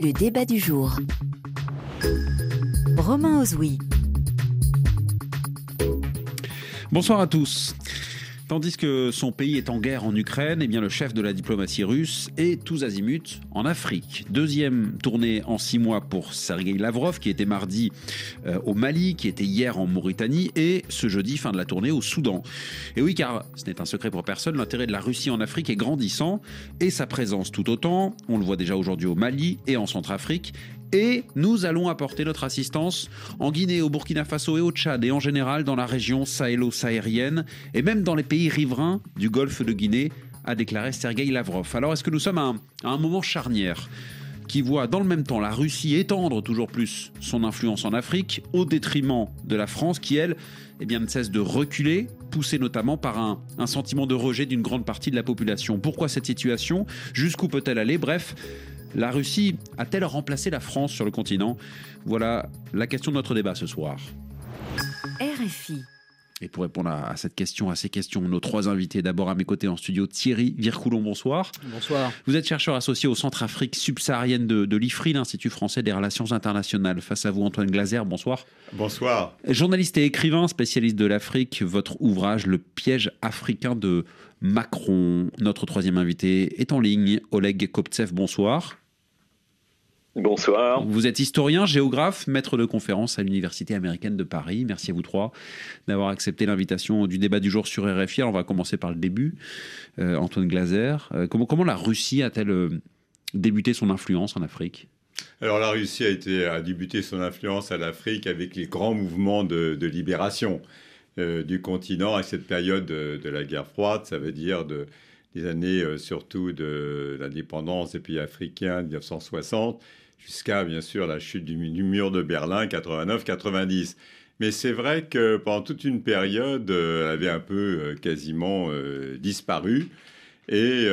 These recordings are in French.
Le débat du jour. Romain Ozoui. Bonsoir à tous. Tandis que son pays est en guerre en Ukraine, eh bien le chef de la diplomatie russe est tous azimuts en Afrique. Deuxième tournée en six mois pour Sergei Lavrov, qui était mardi euh, au Mali, qui était hier en Mauritanie, et ce jeudi, fin de la tournée, au Soudan. Et oui, car ce n'est un secret pour personne, l'intérêt de la Russie en Afrique est grandissant, et sa présence tout autant. On le voit déjà aujourd'hui au Mali et en Centrafrique, et nous allons apporter notre assistance en Guinée, au Burkina Faso et au Tchad et en général dans la région sahélo-saharienne et même dans les pays riverains du golfe de Guinée, a déclaré Sergei Lavrov. Alors est-ce que nous sommes à un, moment charnière qui voit dans le même temps la Russie étendre toujours plus son influence en Afrique au détriment de la France qui, elle, eh bien, ne cesse de reculer, poussée notamment par un, un sentiment de rejet d'une grande partie de la population? Pourquoi cette situation? Jusqu'où peut-elle aller? Bref, la Russie a-t-elle remplacé la France sur le continent? Voilà la question de notre débat ce soir. RFI. Et pour répondre à, cette question, à ces questions, nos trois invités, d'abord à mes côtés en studio, Thierry Vircoulon, bonsoir. Bonsoir. Vous êtes chercheur associé au Centre Afrique subsaharienne de, de l'IFRI, l'Institut français des relations internationales. Face à vous, Antoine Glaser, bonsoir. Bonsoir. Journaliste et écrivain, spécialiste de l'Afrique, votre ouvrage Le piège africain de Macron. Notre troisième invité est en ligne, Oleg Koptsev, bonsoir. Bonsoir. Vous êtes historien, géographe, maître de conférence à l'Université américaine de Paris. Merci à vous trois d'avoir accepté l'invitation du débat du jour sur RFI. on va commencer par le début. Euh, Antoine Glaser, euh, comment, comment la Russie a-t-elle euh, débuté son influence en Afrique? Alors la Russie a, été, a débuté son influence à l'Afrique avec les grands mouvements de, libération du continent à cette période de, la guerre froide, ça veut dire de, des années surtout de l'indépendance des pays africains 1960 jusqu'à bien sûr la chute du, mur de Berlin 89-90. Mais c'est vrai que pendant toute une période, euh, elle avait un peu euh, quasiment euh, disparu. Et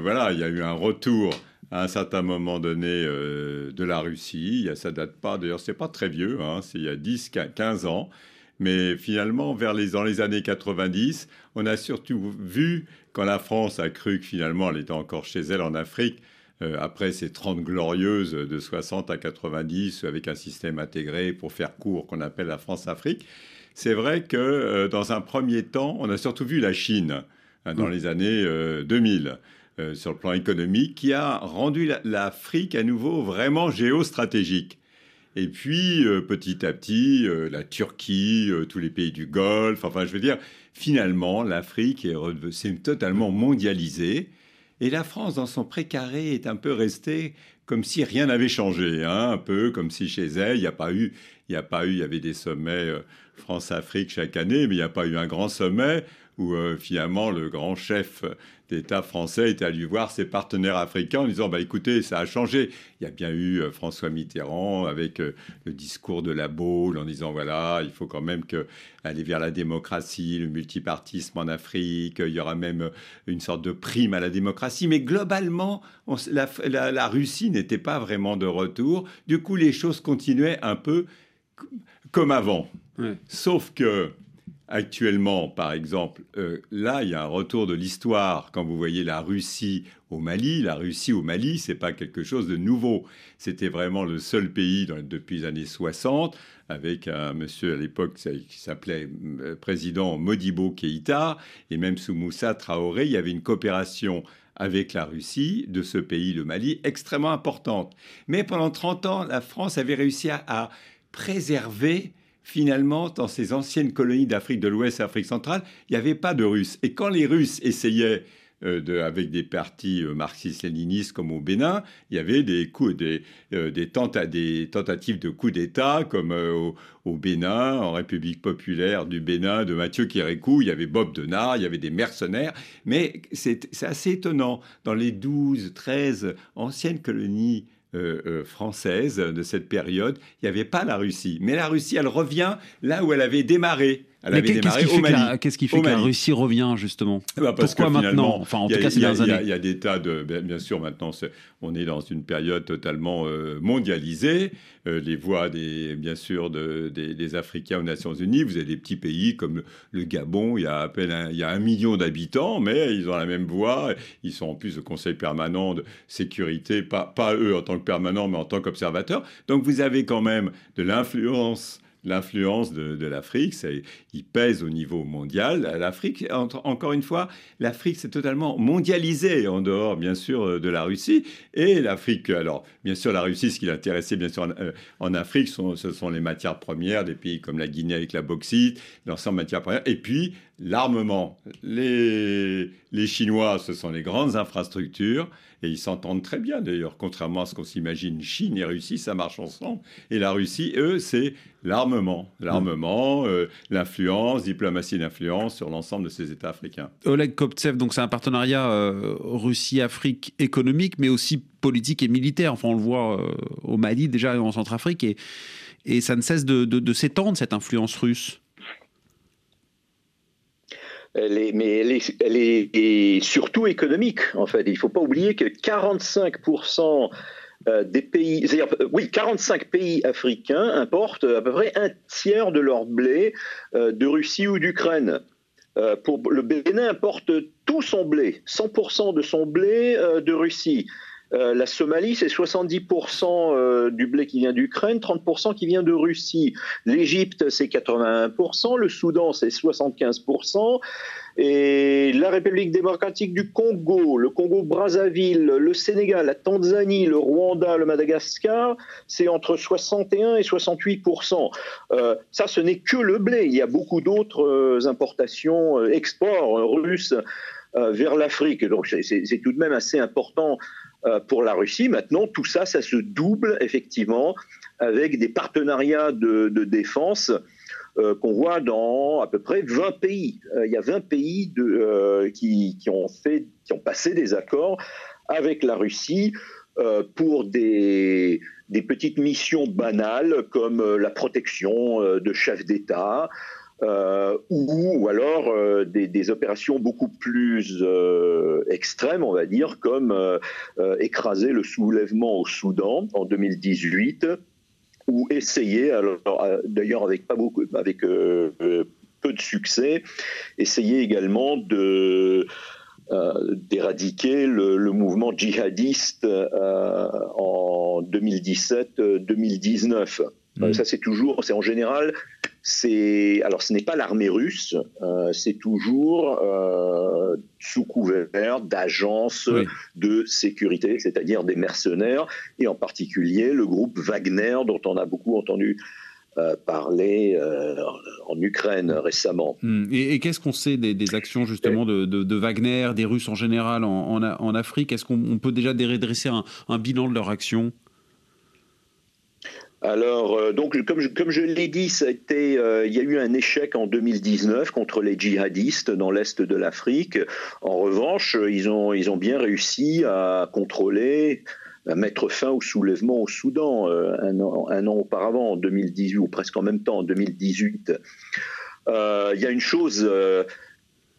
voilà, il y a eu un retour à un certain moment donné de la Russie. Ça date pas, d'ailleurs, c'est pas très vieux, hein, c'est il y a 10, 15 ans. Mais finalement, vers les, dans les années 90, on a surtout vu, quand la France a cru que finalement elle était encore chez elle en Afrique, euh, après ces 30 glorieuses de 60 à 90 avec un système intégré pour faire court qu'on appelle la France-Afrique, c'est vrai que euh, dans un premier temps, on a surtout vu la Chine hein, dans les années 2000 euh, sur le plan économique qui a rendu l'Afrique à nouveau vraiment géostratégique. Et puis, petit à petit, la Turquie, tous les pays du Golfe, enfin, je veux dire, finalement, l'Afrique s'est totalement mondialisée. Et la France, dans son précaré, est un peu restée comme si rien n'avait changé, hein, un peu comme si chez elle, il n'y a pas eu, il n'y a pas eu, il y avait des sommets euh, France-Afrique chaque année, mais il n'y a pas eu un grand sommet où euh, finalement le grand chef d'État français est allé voir ses partenaires africains en disant bah écoutez ça a changé. Il y a bien eu euh, François Mitterrand avec euh, le discours de la Baule en disant voilà il faut quand même que aller vers la démocratie le multipartisme en Afrique il y aura même une sorte de prime à la démocratie. Mais globalement la, Russie n'était pas vraiment de retour. Du coup les choses continuaient un peu comme avant. Sauf que Actuellement, par exemple, euh, là, il y a un retour de l'histoire. Quand vous voyez la Russie au Mali, la Russie au Mali, c'est pas quelque chose de nouveau. C'était vraiment le seul pays depuis les années 60, avec un monsieur à l'époque qui s'appelait euh, président Modibo Keïta, et même sous Moussa Traoré, il y avait une coopération avec la Russie de ce pays, le Mali, extrêmement importante. Mais pendant 30 ans, la France avait réussi à préserver finalement, dans ces anciennes colonies d'Afrique de l'Ouest et d'Afrique centrale, il n'y avait pas de Russes. Et quand les Russes essayaient euh, avec des partis euh, marxistes-léninistes comme au Bénin, il y avait des, coups, des, euh, tentatives de coup d'État comme au, Bénin, en République populaire du Bénin de Mathieu Kérékou, il y avait Bob Denard, il y avait des mercenaires, mais c'est assez étonnant. Dans les 12, 13 anciennes colonies euh, euh, française de cette période, il n'y avait pas la Russie. Mais la Russie, elle revient là où elle avait démarré Elle avait démarré au Mali. Qu'est-ce qui fait que la Russie revient justement bah Pourquoi maintenant Enfin, en tout cas, ces dernières années. Il y, a des tas de. Bien sûr, maintenant, on est dans une période totalement mondialisée. les voix, des, bien sûr, de, des, Africains aux Nations Unies. Vous avez des petits pays comme le Gabon. Il y a à peine un, il y a un million d'habitants, mais ils ont la même voix. Ils sont en plus au Conseil permanent de sécurité, pas, pas eux en tant que permanents, mais en tant qu'observateurs. Donc vous avez quand même de l'influence l'influence de, l'Afrique, il pèse au niveau mondial. L'Afrique, encore une fois, l'Afrique s'est totalement mondialisée en dehors, bien sûr, de la Russie. Et l'Afrique, alors, bien sûr, la Russie, ce qui l'intéressait, bien sûr, en, euh, Afrique, ce sont les matières premières, des pays comme la Guinée avec la bauxite, l'ensemble matières premières. Et puis, l'armement. Les, les Chinois, ce sont les grandes infrastructures. Et ils s'entendent très bien d'ailleurs, contrairement à ce qu'on s'imagine. Chine et Russie, ça marche ensemble. Et la Russie, eux, c'est l'armement. L'armement, euh, l'influence, diplomatie d'influence sur l'ensemble de ces États africains. Oleg Koptsev, donc c'est un partenariat euh, Russie-Afrique économique, mais aussi politique et militaire. Enfin, on le voit euh, au Mali, déjà en Centrafrique. Et, et ça ne cesse de s'étendre, cette influence russe mais elle est, surtout économique, en fait. Il ne faut pas oublier que 45% euh, des pays, euh, oui, 45 pays africains importent à peu près un tiers de leur blé euh, de Russie ou d'Ukraine. le Bénin importe tout son blé, 100% de son blé de Russie. Euh, la Somalie, c'est 70% euh, du blé qui vient d'Ukraine, 30% qui vient de Russie. L'Égypte, c'est 81%, le Soudan, c'est 75%, et la République démocratique du Congo, le Congo-Brazzaville, le Sénégal, la Tanzanie, le Rwanda, le Madagascar, c'est entre 61 et 68%. Euh, ça, ce n'est que le blé. Il y a beaucoup d'autres importations, exports russes vers l'Afrique. Donc c'est tout de même assez important pour la Russie. Maintenant, tout ça, ça se double effectivement avec des partenariats de, défense euh, qu'on voit dans à peu près 20 pays. Euh, il y a 20 pays qui, ont passé des accords avec la Russie pour des, petites missions banales comme la protection de chefs d'État, euh, ou, alors euh, des, opérations beaucoup plus euh, extrêmes, on va dire, comme écraser le soulèvement au Soudan en 2018, ou essayer, d'ailleurs avec pas beaucoup, avec peu de succès, essayer également de d'éradiquer le, le, mouvement djihadiste en 2017-2019. Mm. ça, c'est toujours, c'est en général c'est alors ce n'est pas l'armée russe, euh, c'est toujours euh, sous couvert d'agences de sécurité, c'est-à-dire des mercenaires, et en particulier le groupe Wagner dont on a beaucoup entendu euh, parler en Ukraine récemment. Hmm. Et, qu'est-ce qu'on sait des, actions justement de, Wagner, des Russes en général en, Afrique? Est-ce qu'on peut déjà dresser un, un bilan de leur action alors, euh, donc, comme je, l'ai dit, ça a été, euh, il y a eu un échec en 2019 contre les djihadistes dans l'est de l'Afrique. En revanche, ils ont, ils ont bien réussi à contrôler, à mettre fin au soulèvement au Soudan euh, un, an, un, an, auparavant, en 2018, ou presque en même temps, en 2018. il y a une chose.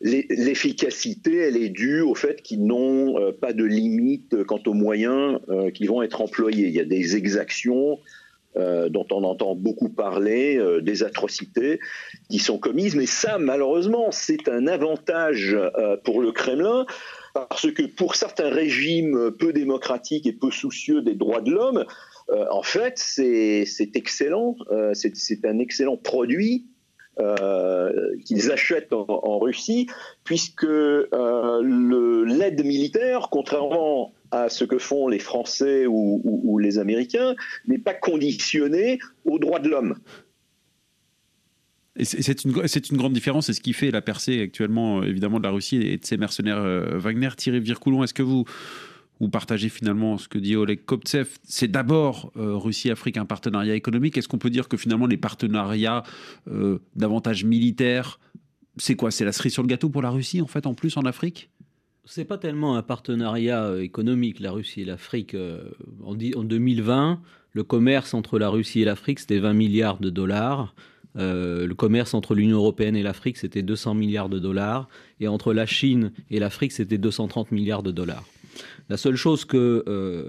L'efficacité, elle est due au fait qu'ils n'ont pas de limite quant aux moyens qui vont être employés. Il y a des exactions, euh, dont on entend beaucoup parler, euh, des atrocités qui sont commises. Mais ça, malheureusement, c'est un avantage euh, pour le Kremlin, parce que pour certains régimes peu démocratiques et peu soucieux des droits de l'homme, en fait, c'est excellent, c'est un excellent produit qu'ils achètent en, Russie, puisque l'aide militaire, contrairement à ce que font les Français ou, les Américains n'est pas conditionné aux droits de l'homme. C'est une, grande différence, c'est ce qui fait la percée actuellement, évidemment, de la Russie et de ses mercenaires euh, Wagner. Thierry Vircoulon, est-ce que vous, vous partagez finalement ce que dit Oleg Koptsev? C'est d'abord euh, Russie-Afrique un partenariat économique. Est-ce qu'on peut dire que finalement les partenariats euh, davantage militaires, c'est quoi? C'est la cerise sur le gâteau pour la Russie, en fait, en plus, en Afrique? C'est pas tellement un partenariat euh, économique, la Russie et l'Afrique. Euh, en 2020, le commerce entre la Russie et l'Afrique, c'était 20 milliards de dollars. le commerce entre l'Union européenne et l'Afrique, c'était 200 milliards de dollars, et entre la Chine et l'Afrique, c'était 230 milliards de dollars. La seule chose que,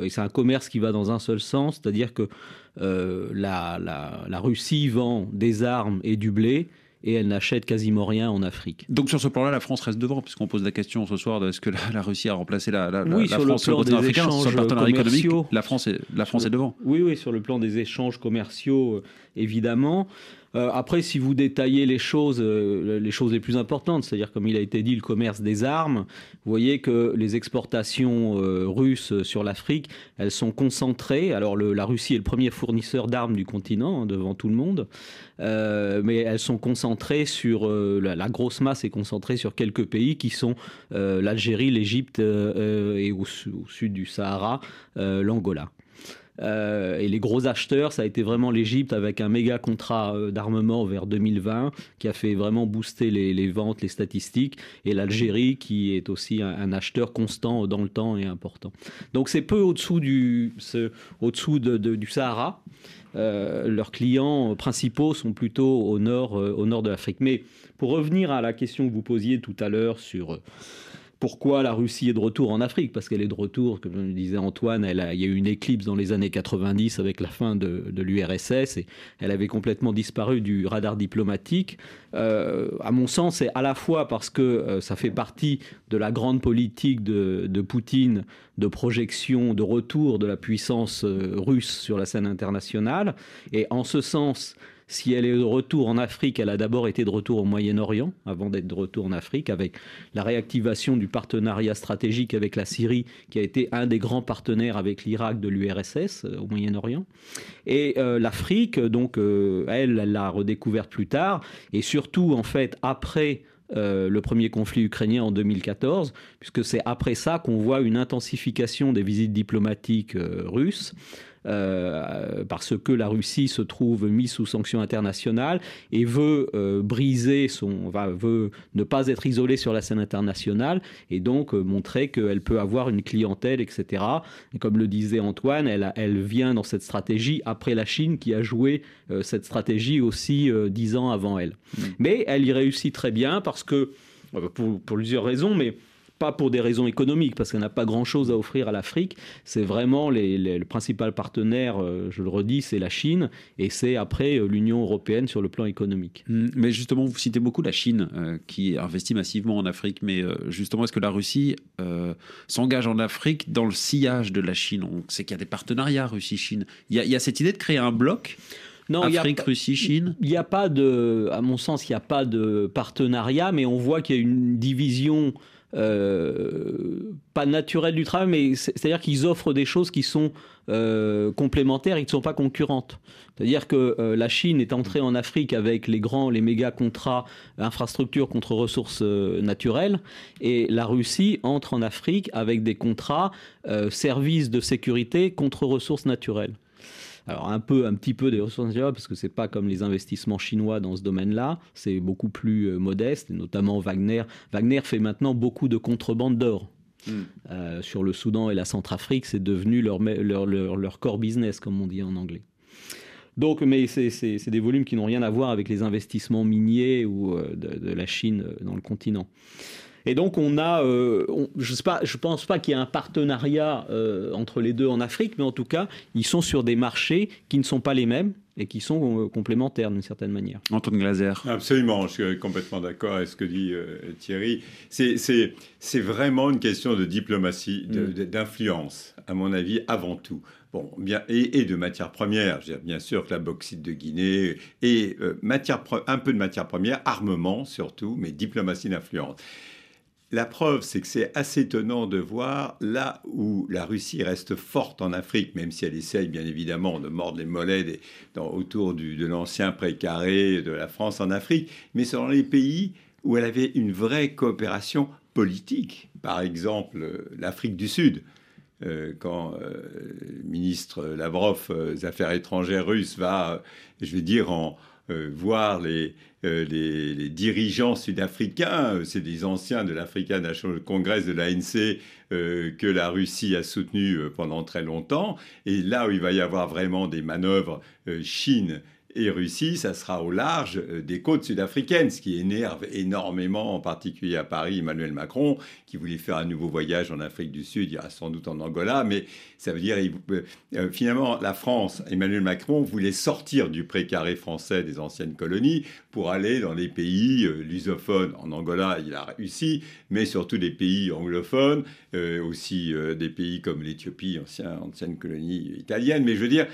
c'est un commerce qui va dans un seul sens, c'est-à-dire que la Russie vend des armes et du blé, et elle n'achète quasiment rien en Afrique. Donc sur ce plan-là, la France reste devant, puisqu'on pose la question ce soir de est-ce que la, Russie a remplacé la, la, oui, la sur France le plan des échanges sur le partenariat économique commerciaux. La France est, la France est devant. Oui, oui, sur le plan des échanges commerciaux, euh, évidemment. Euh, après, si vous détaillez les choses, euh, les choses les plus importantes, c'est-à-dire comme il a été dit, le commerce des armes, vous voyez que les exportations euh, russes sur l'Afrique, elles sont concentrées. Alors la Russie est le premier fournisseur d'armes du continent, hein, devant tout le monde, mais elles sont concentrées sur la, grosse masse est concentrée sur quelques pays qui sont l'Algérie, l'Égypte et au, sud du Sahara, l'Angola. Euh, et les gros acheteurs, ça a été vraiment l'Égypte avec un méga contrat euh, d'armement vers 2020 qui a fait vraiment booster les, ventes, les statistiques, et l'Algérie qui est aussi un, acheteur constant dans le temps et important. Donc c'est peu au-dessous du, au-dessous de, de, du Sahara. Euh, leurs clients principaux sont plutôt au nord, au nord de l'Afrique. Mais pour revenir à la question que vous posiez tout à l'heure sur pourquoi la Russie est de retour en Afrique Parce qu'elle est de retour, comme le disait Antoine, elle a, il y a eu une éclipse dans les années 90 avec la fin de, l'URSS et elle avait complètement disparu du radar diplomatique. Euh, à mon sens, c'est à la fois parce que euh, ça fait partie de la grande politique de, de, Poutine de projection, de retour de la puissance euh, russe sur la scène internationale. Et en ce sens, si elle est de retour en Afrique, elle a d'abord été de retour au Moyen-Orient, avant d'être de retour en Afrique, avec la réactivation du partenariat stratégique avec la Syrie, qui a été un des grands partenaires avec l'Irak de l'URSS euh, au Moyen-Orient. Et euh, l'Afrique, donc, euh, elle, l'a redécouverte plus tard, et surtout, en fait, après le premier conflit ukrainien en 2014, puisque c'est après ça qu'on voit une intensification des visites diplomatiques russes. Euh, parce que la Russie se trouve mise sous sanctions internationales et veut euh, briser son, va, veut ne pas être isolée sur la scène internationale et donc euh, montrer qu'elle peut avoir une clientèle, etc. Et comme le disait Antoine, elle, vient dans cette stratégie après la Chine qui a joué cette stratégie aussi dix ans avant elle. Mmh. Mais elle y réussit très bien parce que pour, pour plusieurs raisons, mais pas pour des raisons économiques, parce qu'elle n'a pas grand-chose à offrir à l'Afrique. C'est vraiment les, les, le principal partenaire, euh, je le redis, c'est la Chine, et c'est après euh, l'Union européenne sur le plan économique. Mais justement, vous citez beaucoup la Chine, euh, qui investit massivement en Afrique, mais euh, justement, est-ce que la Russie euh, s'engage en Afrique dans le sillage de la Chine? On sait qu'il y a des partenariats Russie-Chine. Il, il y, a cette idée de créer un bloc? Non, Afrique, a, Russie, Chine Il n'y a pas de, à mon sens, il n'y a pas de partenariat, mais on voit qu'il y a une division euh, pas naturel du travail, mais c'est-à-dire qu'ils offrent des choses qui sont euh, complémentaires et qui ne sont pas concurrentes. C'est-à-dire que euh, la Chine est entrée en Afrique avec les grands, les méga contrats infrastructures contre ressources naturelles, et la Russie entre en Afrique avec des contrats services de sécurité contre ressources naturelles. Alors un peu, un petit peu des ressources naturelles parce que c'est pas comme les investissements chinois dans ce domaine-là, c'est beaucoup plus euh, modeste, et notamment Wagner. Wagner fait maintenant beaucoup de contrebande d'or. Mmh. Euh, sur le Soudan et la Centrafrique, c'est devenu leur, leur, leur, leur core business, comme on dit en anglais. Donc, mais c'est des volumes qui n'ont rien à voir avec les investissements miniers ou euh, de, de, la Chine dans le continent. Et donc on a, euh, on, je ne pense pas qu'il y ait un partenariat euh, entre les deux en Afrique, mais en tout cas, ils sont sur des marchés qui ne sont pas les mêmes et qui sont euh, complémentaires d'une certaine manière. Antoine Glaser. Absolument, je suis complètement d'accord avec ce que dit euh, Thierry. C'est vraiment une question de diplomatie, d'influence, mm. à mon avis, avant tout. Bon, bien, et, et de matières premières. Bien sûr que la bauxite de Guinée et euh, matière, un peu de matières premières, armement surtout, mais diplomatie d'influence. La preuve, c'est que c'est assez étonnant de voir là où la Russie reste forte en Afrique, même si elle essaye bien évidemment de mordre les mollets autour de l'ancien précaré de la France en Afrique, mais dans les pays où elle avait une vraie coopération politique. Par exemple, l'Afrique du Sud. Euh, quand euh, le ministre Lavrov euh, des Affaires étrangères russe va, je vais dire, en, euh, voir les, euh, les, les, dirigeants sud-africains, c'est des anciens de l'African National Congress de l'ANC euh, que la Russie a soutenu pendant très longtemps. Et là où il va y avoir vraiment des manœuvres Chine et, Russie, ça sera au large euh, des côtes sud-africaines, ce qui énerve énormément, en particulier à Paris, Emmanuel Macron, qui voulait faire un nouveau voyage en Afrique du Sud, il ira sans doute en Angola, mais ça veut dire, euh, finalement, la France, Emmanuel Macron voulait sortir du précaré français des anciennes colonies pour aller dans les pays lusophones. En Angola, il a réussi, mais surtout des pays anglophones, aussi des pays comme l'Éthiopie, ancienne colonie italienne. Mais je veux dire,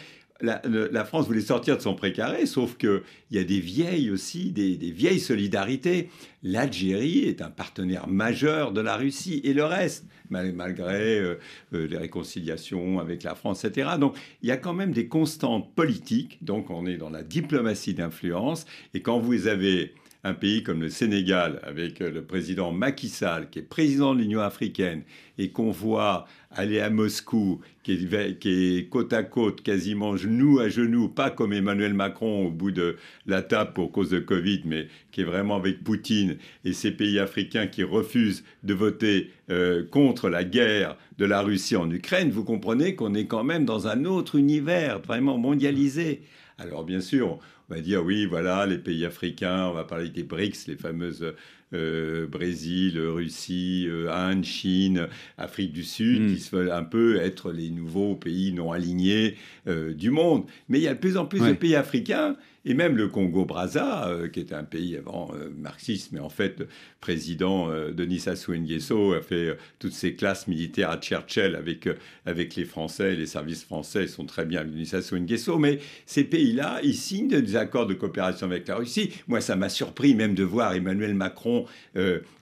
la, France voulait sortir de son précaré, sauf qu'il y a des vieilles aussi, des, vieilles solidarités. L'Algérie est un partenaire majeur de la Russie et le reste, malgré euh, euh, les réconciliations avec la France, etc. Donc il y a quand même des constantes politiques, donc on est dans la diplomatie d'influence, et quand vous avez un pays comme le Sénégal, avec euh, le président Macky Sall, qui est président de l'Union africaine, et qu'on voit aller à Moscou, qui est, côte à côte, quasiment genou à genou, pas comme Emmanuel Macron au bout de la table pour cause de Covid, mais qui est vraiment avec Poutine et ces pays africains qui refusent de voter euh, contre la guerre de la Russie en Ukraine, vous comprenez qu'on est quand même dans un autre univers vraiment mondialisé. Alors bien sûr, on va dire oui, voilà, les pays africains, on va parler des BRICS, les fameuses euh, Brésil, Russie, euh, Inde, Chine, Afrique du Sud, mm. qui se veulent un peu être les nouveaux pays non alignés euh, du monde. Mais il y a de plus en plus de pays africains et même le Congo-Brazza, euh, qui était un pays avant euh, marxiste, mais en fait, président euh, Denis Sassou Nguesso a fait toutes ses classes militaires à Churchill avec, avec les Français, les services français sont très bien avec Denis Sassou Nguesso, mais ces pays-là, ils signent des accords de coopération avec la Russie. Moi, ça m'a surpris même de voir Emmanuel Macron,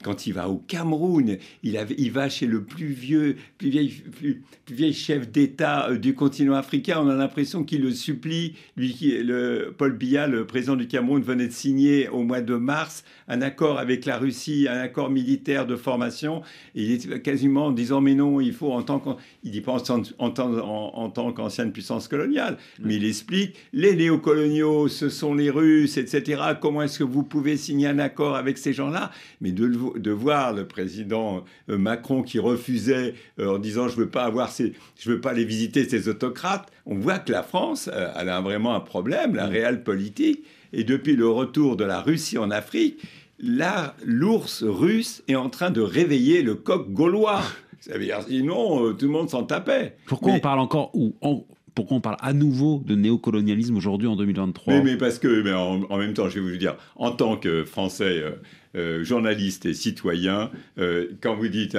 quand il va au Cameroun, il, va chez le plus vieux, plus vieil, plus, vieil chef d'État du continent africain, on a l'impression qu'il le supplie, lui, le Paul Biya, le président du Cameroun, venait de signer au mois de mars un accord avec la Russie, un accord militaire de formation. il est quasiment en disant mais non, il faut en tant dit pas en, tant qu'ancienne puissance coloniale, mais il explique les néocoloniaux, ce sont les Russes, etc. Comment est-ce que vous pouvez signer un accord avec ces gens-là? Mais de, de, voir le président euh, Macron qui refusait euh, en disant je veux pas avoir ces, je veux pas aller visiter ces autocrates, on voit que la France, euh, elle a vraiment un problème, la réelle politique. Et depuis le retour de la Russie en Afrique, l'ours russe est en train de réveiller le coq gaulois. Ça veut dire, sinon, euh, tout le monde s'en tapait. Pourquoi on parle encore ou pourquoi on parle à nouveau de néocolonialisme aujourd'hui en 2023 mais, parce que, mais en, même temps, je vais vous dire, en tant que Français, euh, journaliste et citoyen, quand vous dites,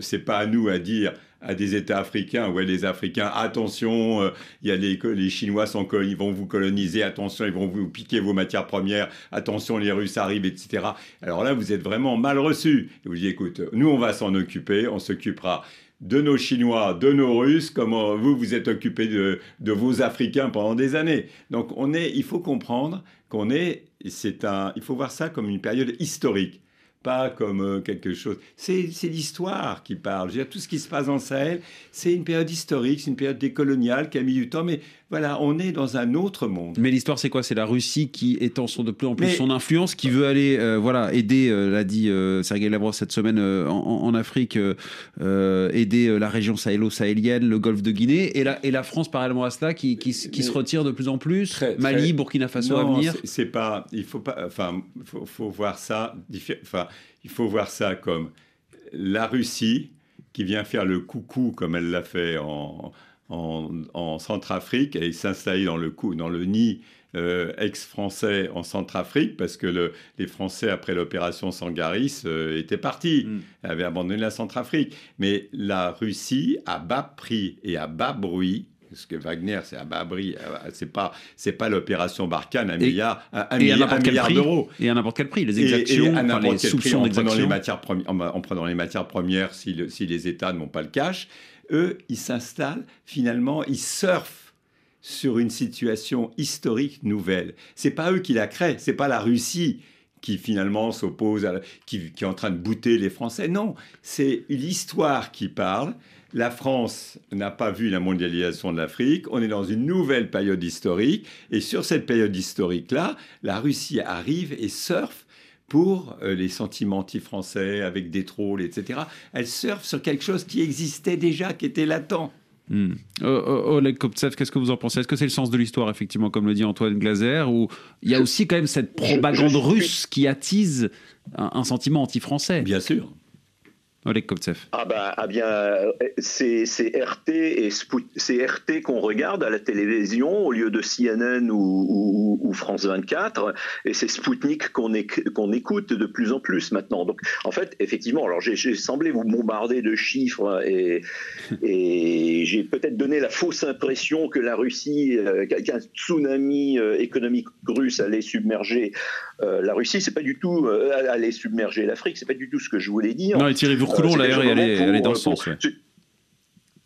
c'est pas à nous à dire à des États africains ou à des Africains attention, euh, il y a les, les Chinois sont, ils vont vous coloniser, attention, ils vont vous piquer vos matières premières, attention, les Russes arrivent, etc. Alors là, vous êtes vraiment mal reçu. Et vous dites, écoute, nous, on va s'en occuper, on s'occupera de nos Chinois, de nos Russes, comme euh, vous, vous êtes occupé de, de vos Africains pendant des années. Donc, on est, il faut comprendre qu'on est, c'est un, il faut voir ça comme une période historique pas comme euh, quelque chose. C'est l'histoire qui parle. Je veux dire, tout ce qui se passe en Sahel, c'est une période historique, c'est une période décoloniale qui a mis du temps, mais voilà, on est dans un autre monde. Mais l'histoire, c'est quoi? C'est la Russie qui étend son, de plus en plus son influence, qui veut aller euh, voilà, aider, euh, l'a dit Sergei Lavrov cette semaine en, Afrique, aider la région sahélo-sahélienne, le golfe de Guinée, et la, et la France, parallèlement à cela, qui, qui, se retire de plus en plus. Mali, Burkina Faso à venir. C'est pas, il faut pas, enfin, faut, faut voir ça, enfin, il faut voir ça comme la Russie qui vient faire le coucou comme elle l'a fait en, en, Centrafrique et s'installer dans le, dans le nid euh, ex-français en Centrafrique parce que les Français, après l'opération Sangaris, euh, étaient partis, mm. avaient abandonné la Centrafrique. Mais la Russie, à bas prix et à bas bruit, parce que Wagner, c'est à Babri, euh, c'est pas, c'est pas l'opération Barkhane, un milliard, un, milliard, d'euros. Et à n'importe quel prix, les exactions, et, à n'importe quel prix, en prenant, les matières en, prenant les matières premières, si, si les États n'ont pas le cash, eux, ils s'installent, finalement, ils surfent sur une situation historique nouvelle. C'est pas eux qui la créent, c'est pas la Russie qui finalement s'oppose, qui, qui est en train de bouter les Français. Non, c'est l'histoire qui parle la France n'a pas vu la mondialisation de l'Afrique. On est dans une nouvelle période historique. Et sur cette période historique-là, la Russie arrive et surfe pour euh, les sentiments anti-français avec des trolls, etc. Elle surfe sur quelque chose qui existait déjà, qui était latent. Hmm. Oleg Koptsev, qu'est-ce que vous en pensez? Est-ce que c'est le sens de l'histoire, effectivement, comme le dit Antoine Glaser, ou il y a aussi quand même cette propagande russe qui attise un sentiment anti-français? Bien sûr. Ah bah ah bien c'est RT et c'est RT qu'on regarde à la télévision au lieu de CNN ou, France 24 et c'est Sputnik qu'on qu'on écoute de plus en plus maintenant. Donc en fait effectivement alors j'ai semblé vous bombarder de chiffres et, et j'ai peut-être donné la fausse impression que la Russie euh, qu'un tsunami euh, économique russe allait submerger euh, la Russie, c'est pas du tout aller submerger l'Afrique, c'est pas du tout ce que je voulais dire. Non, et Thierry Coulon, d'ailleurs, elle, est dans le sens.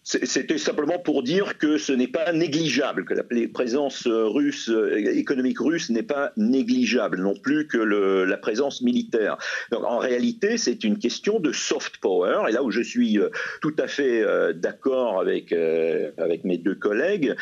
C'était simplement pour dire que ce n'est pas négligeable, que la présence russe, économique russe n'est pas négligeable, non plus que le, la présence militaire. Donc, en réalité, c'est une question de soft power, et là où je suis euh, tout à fait euh, d'accord avec, euh, avec mes deux collègues,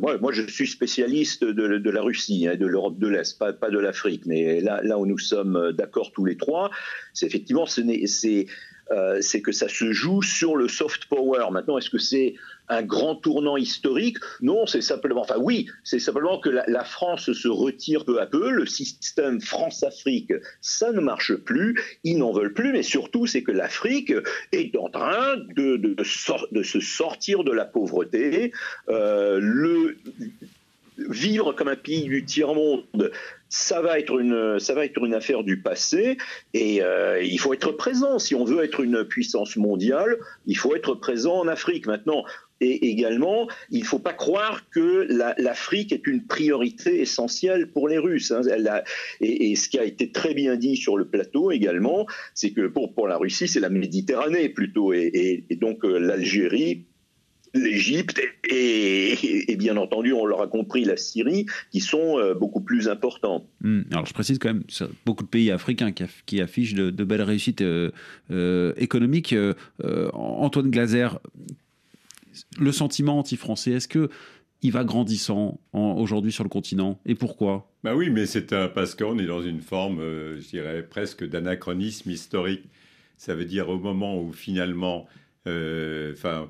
moi, moi, je suis spécialiste de, de la Russie, hein, de l'Europe de l'Est, pas, pas de l'Afrique, mais là, là où nous sommes d'accord tous les trois, c'est effectivement, c'est euh, c'est que ça se joue sur le soft power. Maintenant, est-ce que c'est un grand tournant historique? Non, c'est simplement, enfin oui, c'est simplement que la, France se retire peu à peu, le système France-Afrique, ça ne marche plus, ils n'en veulent plus, mais surtout c'est que l'Afrique est en train de, se sortir de la pauvreté. Euh, vivre comme un pays du tiers-monde, ça va être une, ça va être une affaire du passé et euh, il faut être présent. Si on veut être une puissance mondiale, il faut être présent en Afrique. Maintenant, et également, il ne faut pas croire que l'Afrique est une priorité essentielle pour les Russes. Hein. et, ce qui a été très bien dit sur le plateau également, c'est que pour, pour la Russie, c'est la Méditerranée plutôt. Et, donc euh, l'Algérie l'Égypte et, bien entendu, on leur a compris, la Syrie, qui sont euh, beaucoup plus importants. Hmm. Alors je précise quand même, beaucoup de pays africains qui, affichent de, belles réussites euh, euh, économiques. Antoine Glaser, le sentiment anti-français, est-ce que il va grandissant aujourd'hui sur le continent Et pourquoi? Bah oui, mais c'est parce qu'on est dans une forme, je dirais, presque d'anachronisme historique. Ça veut dire au moment où finalement, enfin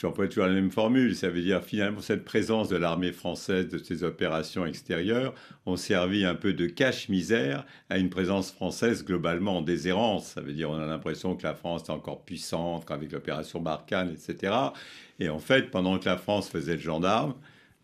j'emploie toujours la même formule, ça veut dire finalement cette présence de l'armée française, de ses opérations extérieures, ont servi un peu de cache-misère à une présence française globalement en déshérence. Ça veut dire on a l'impression que la France est encore puissante avec l'opération Barkhane, etc. Et en fait, pendant que la France faisait le gendarme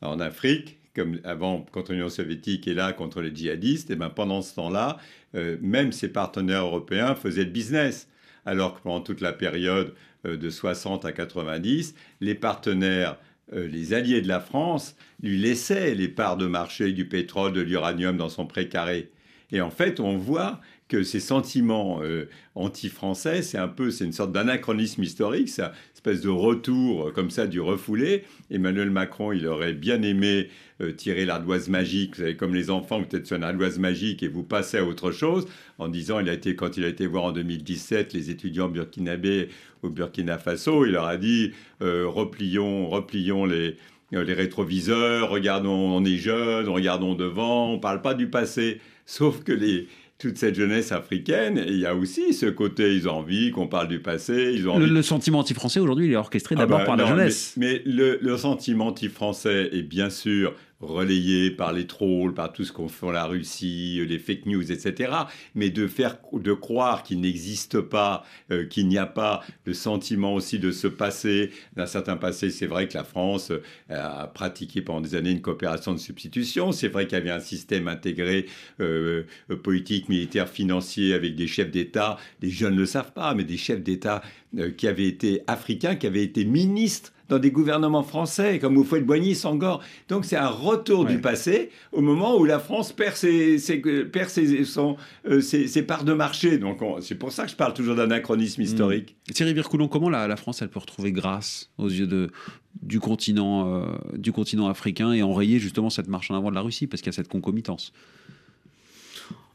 en Afrique, comme avant contre l'Union soviétique et là contre les djihadistes, et ben pendant ce temps-là, euh, même ses partenaires européens faisaient le business alors que pendant toute la période de 60 à 90, les partenaires, euh, les alliés de la France, lui laissaient les parts de marché du pétrole, de l'uranium dans son précaré. Et en fait, on voit que ces sentiments euh, anti-français, c'est un peu, c'est une sorte d'anachronisme historique, ça, espèce de retour comme ça du refoulé. Emmanuel Macron, il aurait bien aimé euh, tirer l'ardoise magique, vous savez, comme les enfants, vous êtes sur une ardoise magique et vous passez à autre chose, en disant, il a été, quand il a été voir en 2017 les étudiants burkinabés au Burkina Faso, il leur a dit, euh, replions, replions les, euh, les rétroviseurs, regardons, on est jeunes, regardons devant, on ne parle pas du passé. Sauf que les, toute cette jeunesse africaine. Et il y a aussi ce côté, ils ont envie qu'on parle du passé. Ils ont le, sentiment anti-français aujourd'hui, il est orchestré ah d'abord bah par la jeunesse. Mais, le, le, sentiment anti-français est bien sûr relayé par les trolls, par tout ce qu'on fait la Russie, les fake news, etc. Mais de faire, de croire qu'il n'existe pas, euh, qu'il n'y a pas le sentiment aussi de se passer, d'un certain passé. C'est vrai que la France euh, a pratiqué pendant des années une coopération de substitution. C'est vrai qu'il y avait un système intégré euh, politique, militaire, financier avec des chefs d'État. Les jeunes ne le savent pas, mais des chefs d'État qui avaient été africains, qui avaient été ministres dans des gouvernements français, comme Houphouët-Boigny, Sangor. Donc c'est un retour du passé au moment où la France perd ses, perd euh, ses, parts de marché. Donc c'est pour ça que je parle toujours d'anachronisme hmm. historique. Thierry Vircoulon, comment la, la, France elle peut retrouver grâce aux yeux de, du, continent, euh, du continent africain et enrayer justement cette marche en avant de la Russie? Parce qu'il y a cette concomitance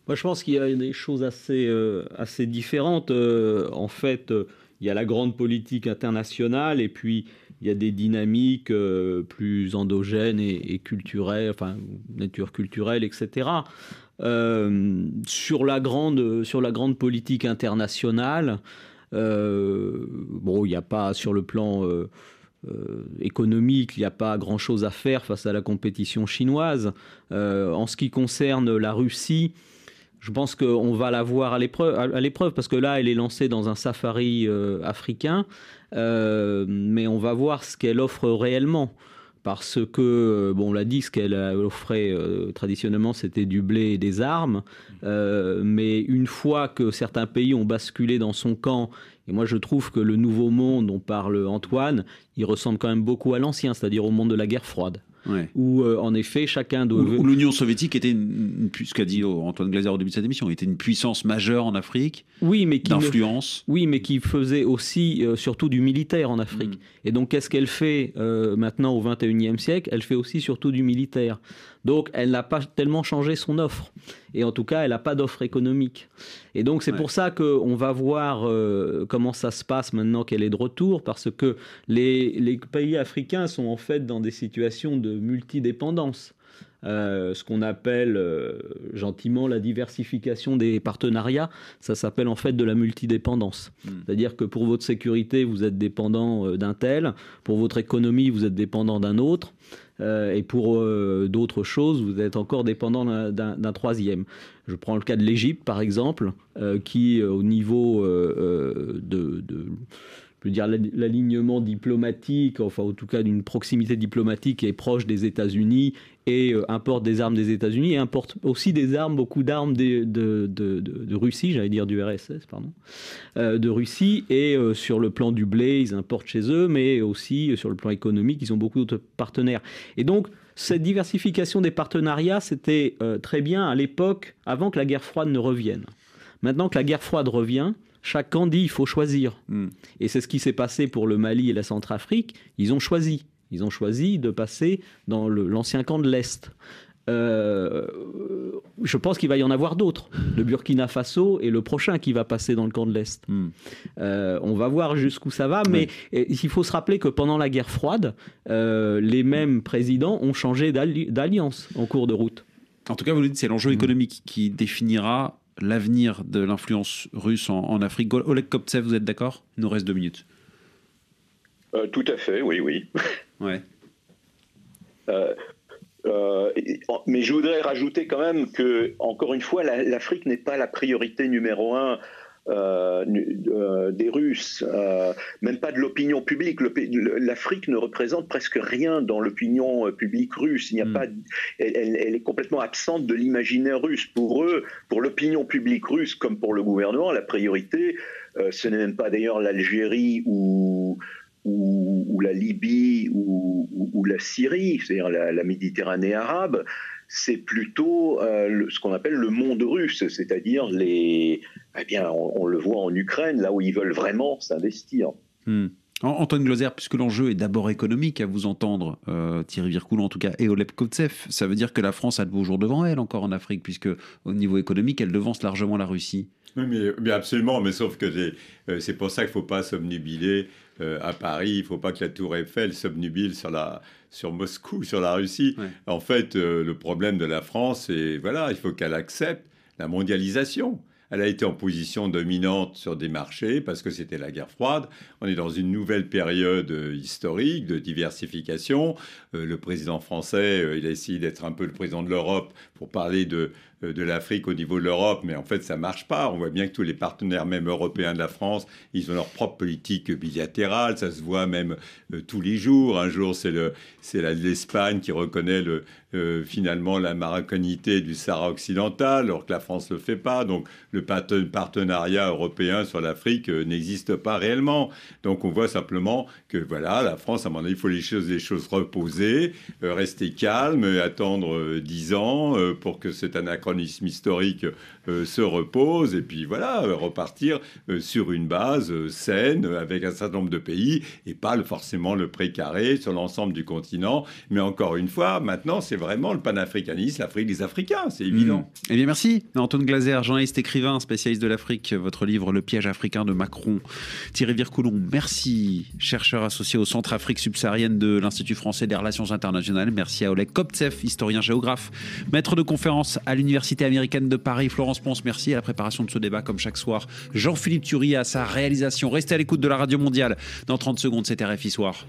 moi, je pense qu'il y a des choses assez, euh, assez différentes. en fait, il y a la grande politique internationale et puis il y a des dynamiques euh, plus endogènes et, culturelles, enfin, nature culturelle, etc. Euh, sur, la grande, sur la grande politique internationale, euh, bon, il n'y a pas sur le plan économique, il n'y a pas grand-chose à faire face à la compétition chinoise. en ce qui concerne la Russie, je pense qu'on va la voir à l'épreuve, parce que là, elle est lancée dans un safari africain, mais on va voir ce qu'elle offre réellement parce que, euh, bon, on l'a dit, ce qu'elle offrait euh, traditionnellement, c'était du blé et des armes. Euh, mais une fois que certains pays ont basculé dans son camp, et moi je trouve que le nouveau monde dont parle Antoine, il ressemble quand même beaucoup à l'ancien, c'est-à-dire au monde de la guerre froide où euh, en effet chacun doit. Où, l'Union soviétique était, une, ce qu'a dit Antoine Glazer au début de cette émission, était une puissance majeure en Afrique. Oui, mais qui d'influence. Oui, mais qui faisait aussi euh, surtout du militaire en Afrique. Mm. Et donc qu'est-ce qu'elle fait euh, maintenant au 21e siècle? Elle fait aussi surtout du militaire. Donc elle n'a pas tellement changé son offre. Et en tout cas, elle n'a pas d'offre économique. Et donc c'est pour ça qu'on va voir euh, comment ça se passe maintenant qu'elle est de retour, parce que les, pays africains sont en fait dans des situations de multidépendance. Euh, ce qu'on appelle euh, gentiment la diversification des partenariats, ça s'appelle en fait de la multidépendance. Hmm. C'est-à-dire que pour votre sécurité, vous êtes dépendant d'un tel, pour votre économie, vous êtes dépendant d'un autre. Euh, et pour euh, d'autres choses, vous êtes encore dépendant d'un troisième. Je prends le cas de l'Égypte, par exemple, euh, qui, au niveau de, de je veux dire, l'alignement diplomatique, enfin en tout cas d'une proximité diplomatique est proche des États-Unis et importe des armes des États-Unis et importe aussi des armes, beaucoup d'armes de, de, de, Russie, j'allais dire du RSS, pardon, de Russie. Et sur le plan du blé, ils importent chez eux, mais aussi sur le plan économique, ils ont beaucoup d'autres partenaires. Et donc, cette diversification des partenariats, c'était très bien à l'époque, avant que la guerre froide ne revienne. Maintenant que la guerre froide revient, chaque camp dit il faut choisir. Hmm. Et c'est ce qui s'est passé pour le Mali et la Centrafrique. Ils ont choisi. Ils ont choisi de passer dans l'ancien camp de l'Est. Euh, je pense qu'il va y en avoir d'autres. Le Burkina Faso est le prochain qui va passer dans le camp de l'Est. Hmm. Euh, on va voir jusqu'où ça va, mais il faut se rappeler que pendant la guerre froide, euh, les mêmes présidents ont changé d'alliance en cours de route. En tout cas, vous le dites, c'est l'enjeu hmm. économique qui définira l'avenir de l'influence russe en, Afrique. Oleg Koptsev, vous êtes d'accord? Il nous reste deux minutes. Euh, tout à fait, oui, oui. Ouais. Euh, euh, mais je voudrais rajouter quand même que, encore une fois, l'Afrique n'est pas la priorité numéro un euh, euh, des Russes, euh, même pas de l'opinion publique. L'Afrique ne représente presque rien dans l'opinion publique russe. Il n'y a hmm. pas, elle, est complètement absente de l'imaginaire russe. Pour eux, pour l'opinion publique russe comme pour le gouvernement, la priorité, ce n'est même pas d'ailleurs l'Algérie ou, ou, la Libye ou, la Syrie, c'est-à-dire la, Méditerranée arabe c'est plutôt euh, ce qu'on appelle le monde russe, c'est-à-dire les. Eh bien, on, le voit en Ukraine, là où ils veulent vraiment s'investir. Hmm. Antoine Gloser, puisque l'enjeu est d'abord économique, à vous entendre, euh, Thierry Vircoulon en tout cas, et Oleg Kovtsev, ça veut dire que la France a de beaux jours devant elle encore en Afrique, puisque au niveau économique, elle devance largement la Russie. Oui, mais, absolument, mais sauf que euh, c'est pour ça qu'il ne faut pas s'obnubiler à Paris, il ne faut pas que la tour Eiffel s'obnubile sur la, sur Moscou, sur la Russie. En fait, euh, le problème de la France, c'est voilà, il faut qu'elle accepte la mondialisation. Elle a été en position dominante sur des marchés parce que c'était la guerre froide. On est dans une nouvelle période euh, historique de diversification. Euh, le président français, il a essayé d'être un peu le président de l'Europe pour parler de euh, de l'Afrique au niveau de l'Europe, mais en fait, ça marche pas. On voit bien que tous les partenaires, même européens de la France, ils ont leur propre politique bilatérale. Ça se voit même euh, tous les jours. Un jour, c'est le, c'est l'Espagne qui reconnaît euh, finalement la marocanité du Sahara occidental, alors que la France le fait pas. Donc, le partenariat européen sur l'Afrique n'existe pas réellement. Donc, on voit simplement que voilà, la France, à mon avis, il faut les choses, les choses reposer, rester calme, attendre dix ans pour que cet anacron historique euh, se repose et puis voilà, euh, repartir euh, sur une base saine avec un certain nombre de pays et pas forcément le précaré sur l'ensemble du continent. Mais encore une fois, maintenant, c'est vraiment le panafricanisme, l'Afrique des Africains, c'est évident. Mmh. Eh bien, merci. Antoine Glaser, journaliste, écrivain, spécialiste de l'Afrique, votre livre Le piège africain de Macron. Thierry Vircoulon, merci, chercheur associé au Centre Afrique subsaharienne de l'Institut français des relations internationales. Merci à Oleg Koptsev, historien géographe, maître de conférence à l'Université Université américaine de Paris. Florence Ponce, merci à la préparation de ce débat comme chaque soir. Jean-Philippe Thury à sa réalisation. Restez à l'écoute de la Radio Mondiale. Dans 30 secondes, c'est RFI Soir.